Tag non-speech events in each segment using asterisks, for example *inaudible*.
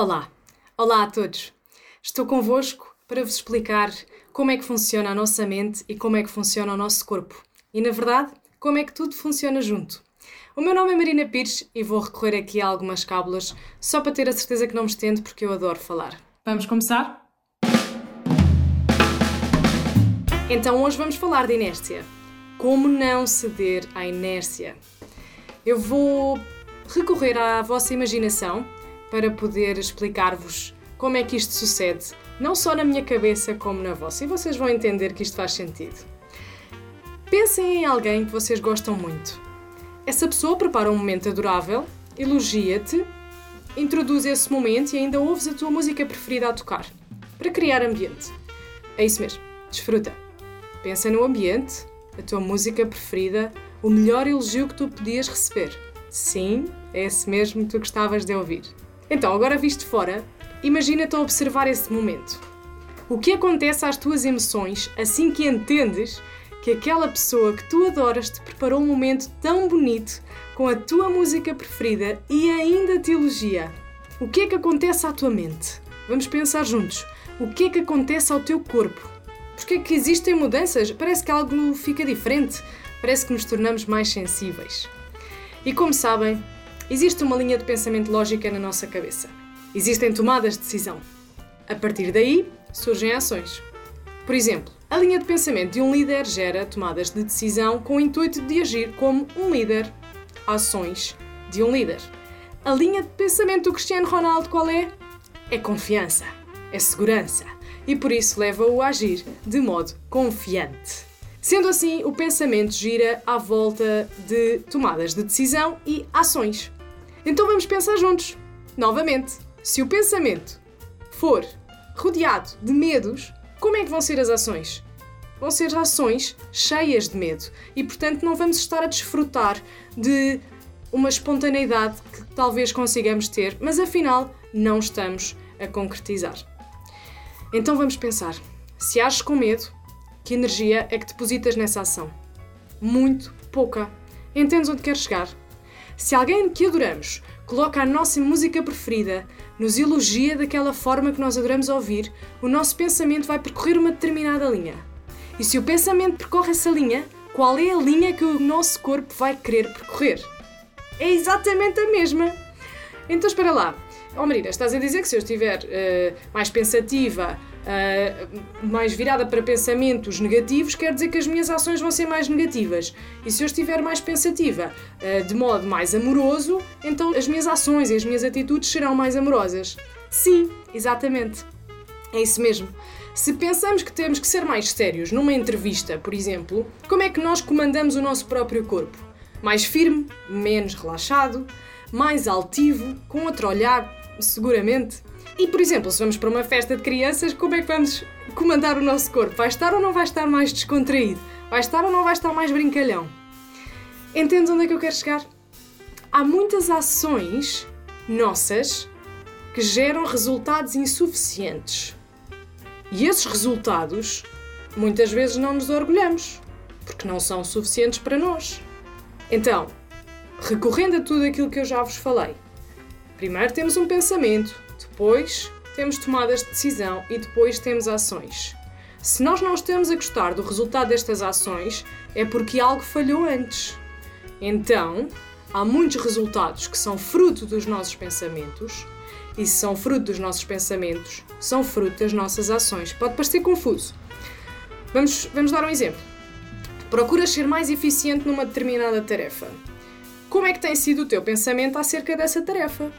Olá, olá a todos. Estou convosco para vos explicar como é que funciona a nossa mente e como é que funciona o nosso corpo. E na verdade, como é que tudo funciona junto. O meu nome é Marina Pires e vou recorrer aqui a algumas cábulas só para ter a certeza que não me estendo porque eu adoro falar. Vamos começar? Então hoje vamos falar de inércia. Como não ceder à inércia? Eu vou recorrer à vossa imaginação para poder explicar-vos como é que isto sucede, não só na minha cabeça como na vossa, e vocês vão entender que isto faz sentido. Pensem em alguém que vocês gostam muito. Essa pessoa prepara um momento adorável, elogia-te, introduz esse momento e ainda ouves a tua música preferida a tocar, para criar ambiente. É isso mesmo, desfruta. Pensa no ambiente, a tua música preferida, o melhor elogio que tu podias receber. Sim, é esse mesmo que tu gostavas de ouvir. Então, agora visto fora, imagina-te a observar esse momento. O que acontece às tuas emoções assim que entendes que aquela pessoa que tu adoras te preparou um momento tão bonito com a tua música preferida e ainda te elogia? O que é que acontece à tua mente? Vamos pensar juntos. O que é que acontece ao teu corpo? Porque é que existem mudanças? Parece que algo fica diferente. Parece que nos tornamos mais sensíveis. E como sabem, Existe uma linha de pensamento lógica na nossa cabeça. Existem tomadas de decisão. A partir daí, surgem ações. Por exemplo, a linha de pensamento de um líder gera tomadas de decisão com o intuito de agir como um líder. Ações de um líder. A linha de pensamento do Cristiano Ronaldo qual é? É confiança, é segurança e por isso leva-o a agir de modo confiante. Sendo assim, o pensamento gira à volta de tomadas de decisão e ações. Então vamos pensar juntos. Novamente, se o pensamento for rodeado de medos, como é que vão ser as ações? Vão ser ações cheias de medo e, portanto, não vamos estar a desfrutar de uma espontaneidade que talvez consigamos ter, mas afinal não estamos a concretizar. Então vamos pensar: se ages com medo, que energia é que depositas nessa ação? Muito pouca. Entendes onde queres chegar? Se alguém que adoramos coloca a nossa música preferida, nos elogia daquela forma que nós adoramos ouvir, o nosso pensamento vai percorrer uma determinada linha. E se o pensamento percorre essa linha, qual é a linha que o nosso corpo vai querer percorrer? É exatamente a mesma. Então espera lá. Oh Marina, estás a dizer que se eu estiver uh, mais pensativa, uh, mais virada para pensamentos negativos, quer dizer que as minhas ações vão ser mais negativas. E se eu estiver mais pensativa, uh, de modo mais amoroso, então as minhas ações e as minhas atitudes serão mais amorosas. Sim, exatamente. É isso mesmo. Se pensamos que temos que ser mais sérios numa entrevista, por exemplo, como é que nós comandamos o nosso próprio corpo? Mais firme, menos relaxado, mais altivo, com outro olhar, seguramente. E, por exemplo, se vamos para uma festa de crianças, como é que vamos comandar o nosso corpo? Vai estar ou não vai estar mais descontraído? Vai estar ou não vai estar mais brincalhão? Entendes onde é que eu quero chegar? Há muitas ações nossas que geram resultados insuficientes. E esses resultados muitas vezes não nos orgulhamos, porque não são suficientes para nós. Então, recorrendo a tudo aquilo que eu já vos falei, primeiro temos um pensamento, depois temos tomadas de decisão e depois temos ações. Se nós não estamos a gostar do resultado destas ações, é porque algo falhou antes. Então, há muitos resultados que são fruto dos nossos pensamentos, e se são fruto dos nossos pensamentos, são fruto das nossas ações. Pode parecer confuso. Vamos, vamos dar um exemplo. Procuras ser mais eficiente numa determinada tarefa. Como é que tem sido o teu pensamento acerca dessa tarefa?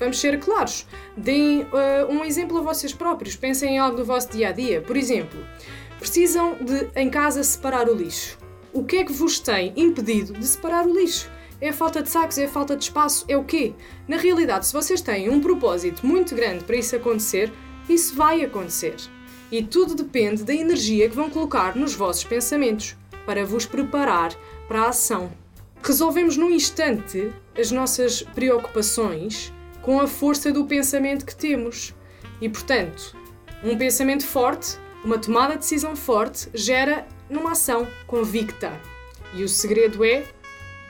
Vamos ser claros. Deem uh, um exemplo a vocês próprios. Pensem em algo do vosso dia a dia. Por exemplo, precisam de em casa separar o lixo. O que é que vos tem impedido de separar o lixo? É falta de sacos? É falta de espaço? É o quê? Na realidade, se vocês têm um propósito muito grande para isso acontecer, isso vai acontecer. E tudo depende da energia que vão colocar nos vossos pensamentos para vos preparar para a ação. Resolvemos num instante as nossas preocupações com a força do pensamento que temos. E, portanto, um pensamento forte, uma tomada de decisão forte, gera numa ação convicta. E o segredo é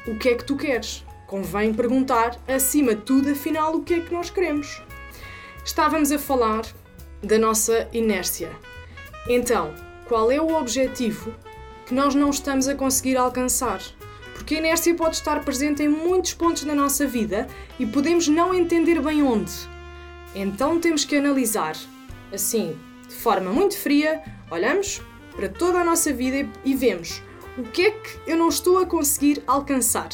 o que é que tu queres. Convém perguntar, acima de tudo, afinal, o que é que nós queremos. estávamos a falar da nossa inércia. Então, qual é o objetivo que nós não estamos a conseguir alcançar? Porque a inércia pode estar presente em muitos pontos da nossa vida e podemos não entender bem onde. Então temos que analisar, assim, de forma muito fria, olhamos para toda a nossa vida e vemos o que é que eu não estou a conseguir alcançar.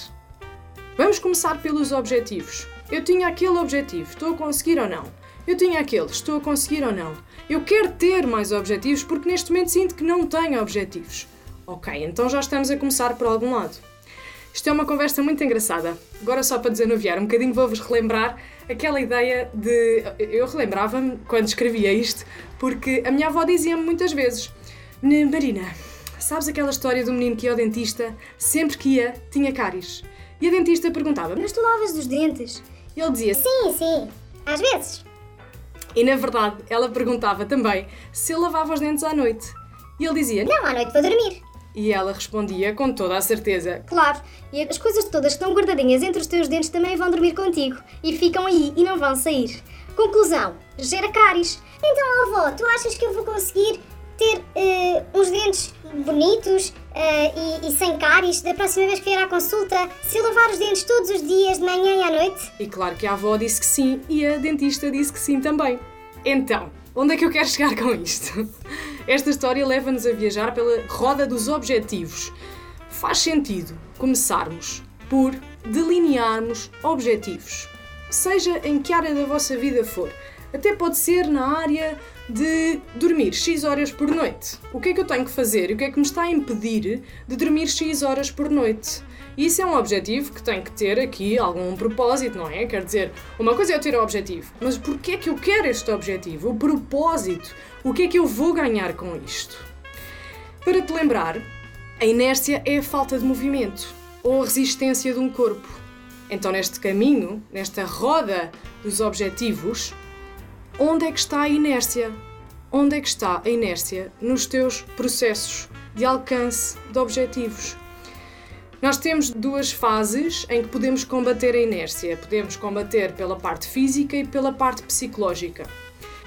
Vamos começar pelos objetivos. Eu tinha aquele objetivo, estou a conseguir ou não? Eu tinha aquele, estou a conseguir ou não? Eu quero ter mais objetivos porque neste momento sinto que não tenho objetivos. Ok, então já estamos a começar por algum lado. Isto é uma conversa muito engraçada. Agora, só para desanuviar um bocadinho, vou-vos relembrar aquela ideia de. Eu relembrava-me quando escrevia isto, porque a minha avó dizia-me muitas vezes: Marina, sabes aquela história do menino que ia ao dentista, sempre que ia, tinha cáries? E a dentista perguntava: Mas tu lavas os dentes? E ele dizia: Sim, sim, às vezes. E na verdade, ela perguntava também se ele lavava os dentes à noite. E ele dizia: Não, à noite vou dormir. E ela respondia com toda a certeza: Claro, e as coisas todas que estão guardadinhas entre os teus dentes também vão dormir contigo. E ficam aí e não vão sair. Conclusão: gera cáries. Então, avó, tu achas que eu vou conseguir ter uh, uns dentes bonitos uh, e, e, sem cáries da próxima vez que vier à consulta se lavar os dentes todos os dias, de manhã e à noite? E claro que a avó disse que sim e a dentista disse que sim também. Então, onde é que eu quero chegar com isto? Esta história leva-nos a viajar pela roda dos objetivos. Faz sentido começarmos por delinearmos objetivos, seja em que área da vossa vida for. Até pode ser na área de dormir X horas por noite. O que é que eu tenho que fazer e o que é que me está a impedir de dormir X horas por noite? Isso é um objetivo que tem que ter aqui algum propósito, não é? Quer dizer, uma coisa é eu ter o objetivo, mas porquê é que eu quero este objetivo? O propósito? O que é que eu vou ganhar com isto? Para te lembrar, a inércia é a falta de movimento ou a resistência de um corpo. Então, neste caminho, nesta roda dos objetivos, onde é que está a inércia? Onde é que está a inércia nos teus processos de alcance de objetivos? Nós temos duas fases em que podemos combater a inércia. Podemos combater pela parte física e pela parte psicológica.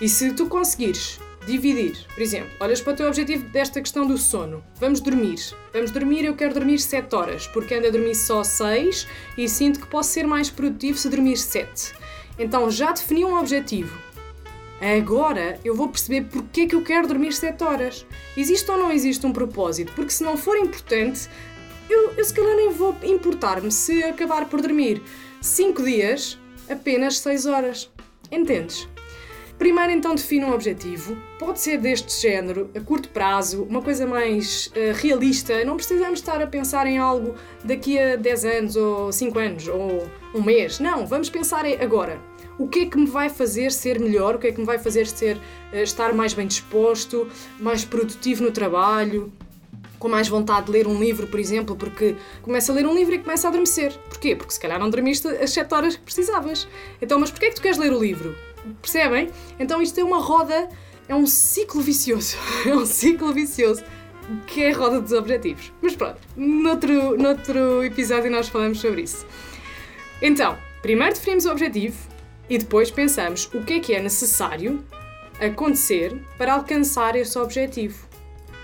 E se tu conseguires dividir, por exemplo, olhas para o teu objetivo desta questão do sono. Vamos dormir. Vamos dormir, eu quero dormir 7 horas, porque ando a dormir só 6 e sinto que posso ser mais produtivo se dormir 7. Então já defini um objetivo. Agora eu vou perceber porque é que eu quero dormir 7 horas. Existe ou não existe um propósito? Porque se não for importante, eu, eu se calhar nem vou importar-me se acabar por dormir 5 dias, apenas 6 horas. Entendes? Primeiro, então, define um objetivo. Pode ser deste género, a curto prazo, uma coisa mais uh, realista. Não precisamos estar a pensar em algo daqui a 10 anos, ou 5 anos, ou um mês. Não, vamos pensar agora. O que é que me vai fazer ser melhor? O que é que me vai fazer ser, uh, estar mais bem disposto, mais produtivo no trabalho? Com mais vontade de ler um livro, por exemplo, porque começa a ler um livro e começa a adormecer. Porquê? Porque se calhar não dormiste as 7 horas que precisavas. Então, mas porquê é que tu queres ler o livro? Percebem? Então isto é uma roda, é um ciclo vicioso. *laughs* É um ciclo vicioso que é a roda dos objetivos. Mas pronto, noutro, noutro episódio nós falamos sobre isso. Então, primeiro definimos o objetivo e depois pensamos o que é que é necessário acontecer para alcançar esse objetivo.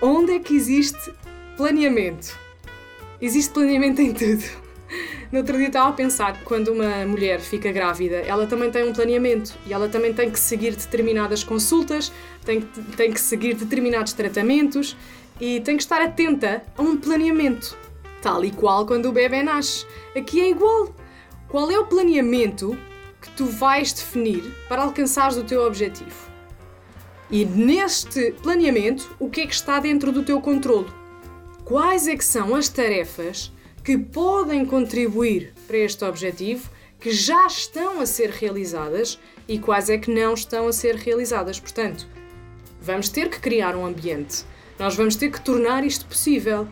Onde é que existe Planeamento. Existe planeamento em tudo. No outro dia estava a pensar que quando uma mulher fica grávida, ela também tem um planeamento e ela também tem que seguir determinadas consultas, tem que, tem que seguir determinados tratamentos e tem que estar atenta a um planeamento, tal e qual quando o bebê nasce. Aqui é igual. Qual é o planeamento que tu vais definir para alcançares o teu objetivo? E neste planeamento, o que é que está dentro do teu controlo? Quais é que são as tarefas que podem contribuir para este objetivo, que já estão a ser realizadas e quais é que não estão a ser realizadas. Portanto, vamos ter que criar um ambiente. Nós vamos ter que tornar isto possível.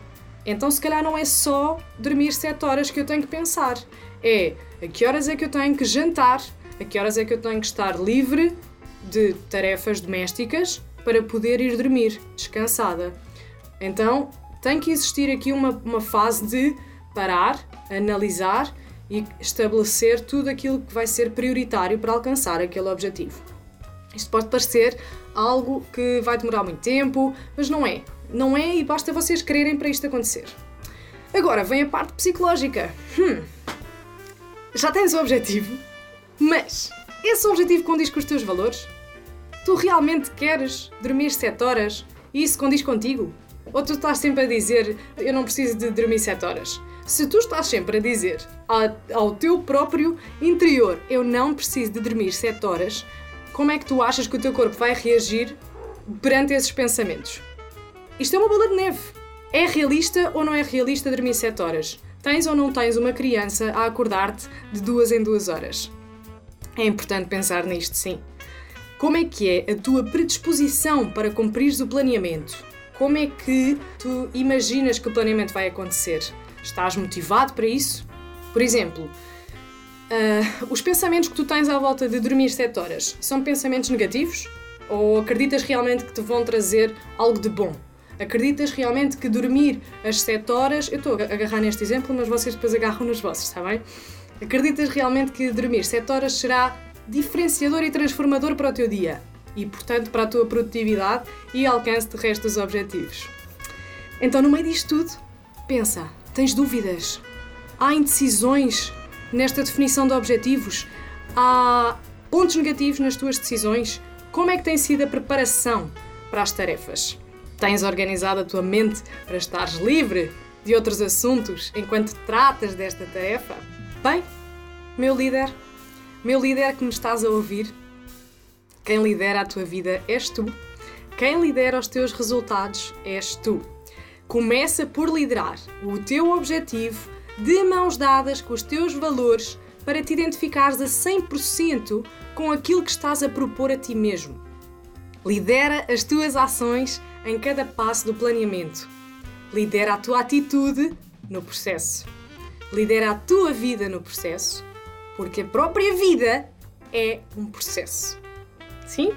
Então, se calhar, não é só dormir 7 horas que eu tenho que pensar. É a que horas é que eu tenho que jantar, a que horas é que eu tenho que estar livre de tarefas domésticas para poder ir dormir descansada. Então, tem que existir aqui uma, uma fase de parar, analisar e estabelecer tudo aquilo que vai ser prioritário para alcançar aquele objetivo. Isto pode parecer algo que vai demorar muito tempo, mas não é. Não é e basta vocês quererem para isto acontecer. Agora vem a parte psicológica. Hum. Já tens o objetivo, mas esse objetivo condiz com os teus valores? Tu realmente queres dormir 7 horas e isso condiz contigo? Ou tu estás sempre a dizer eu não preciso de dormir 7 horas? Se tu estás sempre a dizer ao, teu próprio interior eu não preciso de dormir 7 horas, como é que tu achas que o teu corpo vai reagir perante esses pensamentos? Isto é uma bola de neve. É realista ou não é realista dormir 7 horas? Tens ou não tens uma criança a acordar-te de duas em duas horas? É importante pensar nisto, sim. Como é que é a tua predisposição para cumprires o planeamento? Como é que tu imaginas que o planeamento vai acontecer? Estás motivado para isso? Por exemplo, uh, os pensamentos que tu tens à volta de dormir 7 horas são pensamentos negativos? Ou acreditas realmente que te vão trazer algo de bom? Acreditas realmente que dormir as 7 horas. Eu estou a agarrar neste exemplo, mas vocês depois agarram nos vossos, está bem? Acreditas realmente que dormir 7 horas será diferenciador e transformador para o teu dia e, portanto, para a tua produtividade e alcance de resto dos objetivos. Então, no meio disto tudo, pensa: tens dúvidas? Há indecisões nesta definição de objetivos? Há pontos negativos nas tuas decisões? Como é que tem sido a preparação para as tarefas? Tens organizado a tua mente para estares livre de outros assuntos enquanto tratas desta tarefa? Bem, meu líder, meu líder que me estás a ouvir, quem lidera a tua vida és tu. Quem lidera os teus resultados és tu. Começa por liderar o teu objetivo de mãos dadas com os teus valores para te identificares a 100% com aquilo que estás a propor a ti mesmo. Lidera as tuas ações em cada passo do planeamento. Lidera a tua atitude no processo. Lidera a tua vida no processo porque a própria vida é um processo. Sim?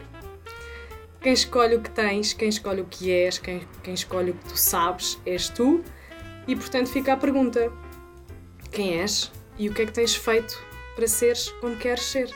Quem escolhe o que tens, quem escolhe o que és, quem, quem escolhe o que tu sabes, és tu. E portanto fica a pergunta: quem és e o que é que tens feito para seres como queres ser?